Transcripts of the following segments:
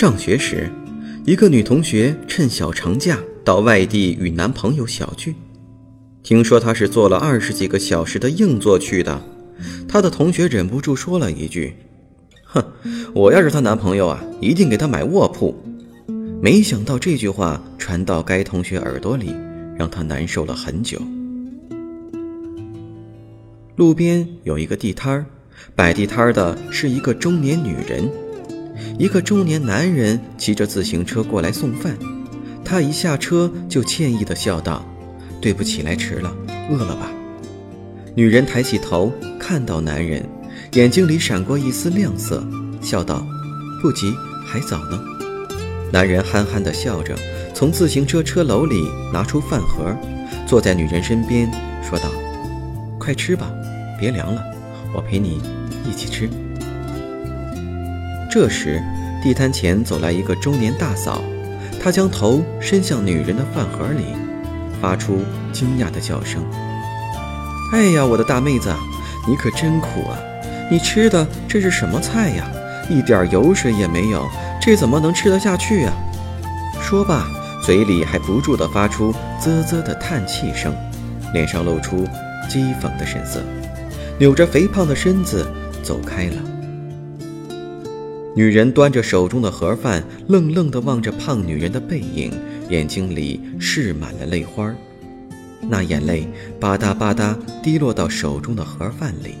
上学时，一个女同学趁小长假到外地与男朋友小聚。听说她是坐了二十几个小时的硬座去的，她的同学忍不住说了一句：“哼，我要是她男朋友啊，一定给她买卧铺。”没想到这句话传到该同学耳朵里，让她难受了很久。路边有一个地摊儿，摆地摊儿的是一个中年女人。一个中年男人骑着自行车过来送饭，他一下车就歉意地笑道：“对不起，来迟了，饿了吧？”女人抬起头看到男人，眼睛里闪过一丝亮色，笑道：“不急，还早呢。”男人憨憨地笑着，从自行车车篓里拿出饭盒，坐在女人身边，说道：“快吃吧，别凉了，我陪你一起吃。”这时，地摊前走来一个中年大嫂，她将头伸向女人的饭盒里，发出惊讶的叫声：“哎呀，我的大妹子，你可真苦啊！你吃的这是什么菜呀？一点油水也没有，这怎么能吃得下去呀？”说罢，嘴里还不住地发出啧啧的叹气声，脸上露出讥讽的神色，扭着肥胖的身子走开了。女人端着手中的盒饭，愣愣地望着胖女人的背影，眼睛里蓄满了泪花那眼泪吧嗒吧嗒滴落到手中的盒饭里。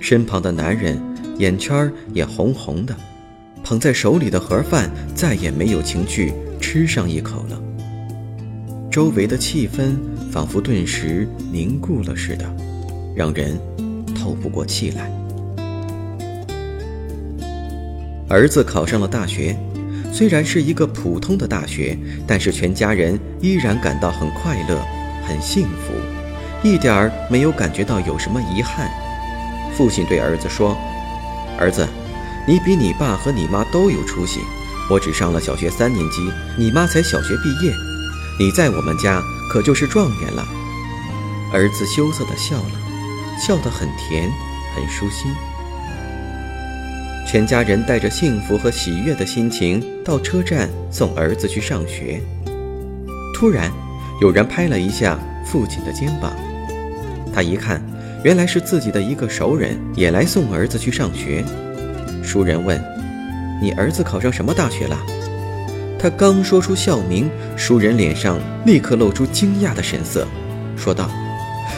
身旁的男人眼圈也红红的，捧在手里的盒饭再也没有情趣吃上一口了。周围的气氛仿佛顿时凝固了似的，让人透不过气来。儿子考上了大学，虽然是一个普通的大学，但是全家人依然感到很快乐、很幸福，一点儿没有感觉到有什么遗憾。父亲对儿子说：“儿子，你比你爸和你妈都有出息。我只上了小学三年级，你妈才小学毕业，你在我们家可就是状元了。”儿子羞涩地笑了，笑得很甜，很舒心。全家人带着幸福和喜悦的心情到车站送儿子去上学。突然，有人拍了一下父亲的肩膀，他一看，原来是自己的一个熟人也来送儿子去上学。熟人问：“你儿子考上什么大学了？”他刚说出校名，熟人脸上立刻露出惊讶的神色，说道：“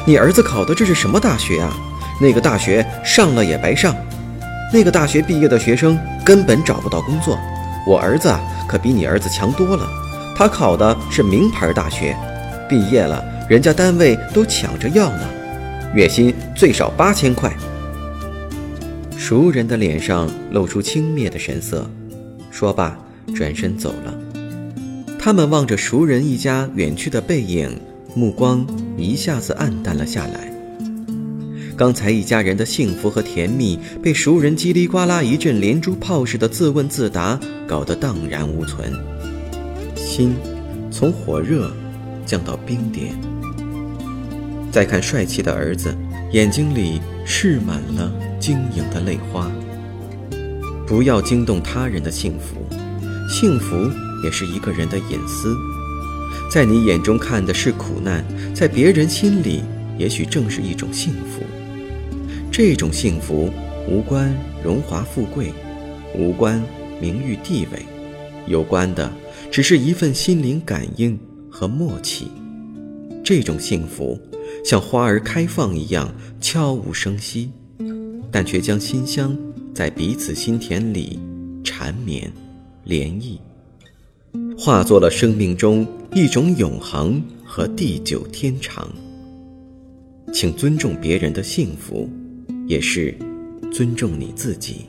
你儿子考的这是什么大学啊？那个大学上了也白上。”那个大学毕业的学生根本找不到工作，我儿子可比你儿子强多了。他考的是名牌大学，毕业了，人家单位都抢着要呢，月薪最少八千块。熟人的脸上露出轻蔑的神色，说罢转身走了。他们望着熟人一家远去的背影，目光一下子暗淡了下来。刚才一家人的幸福和甜蜜，被熟人叽里呱啦一阵连珠炮似的自问自答搞得荡然无存，心从火热降到冰点。再看帅气的儿子，眼睛里蓄满了晶莹的泪花。不要惊动他人的幸福，幸福也是一个人的隐私，在你眼中看的是苦难，在别人心里也许正是一种幸福。这种幸福无关荣华富贵，无关名誉地位，有关的只是一份心灵感应和默契。这种幸福像花儿开放一样悄无声息，但却将馨香在彼此心田里缠绵、涟漪，化作了生命中一种永恒和地久天长。请尊重别人的幸福，也是尊重你自己。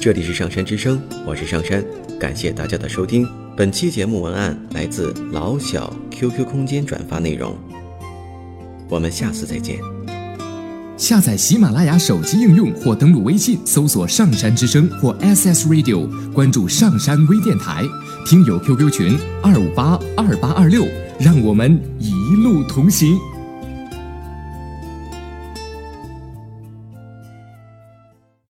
这里是上山之声，我是上山，感谢大家的收听。本期节目文案来自老小 QQ 空间转发内容。我们下次再见。下载喜马拉雅手机应用或登录微信搜索“上山之声”或 SS Radio，关注上山微电台，听友 QQ 群二五八二八二六，让我们一路同行。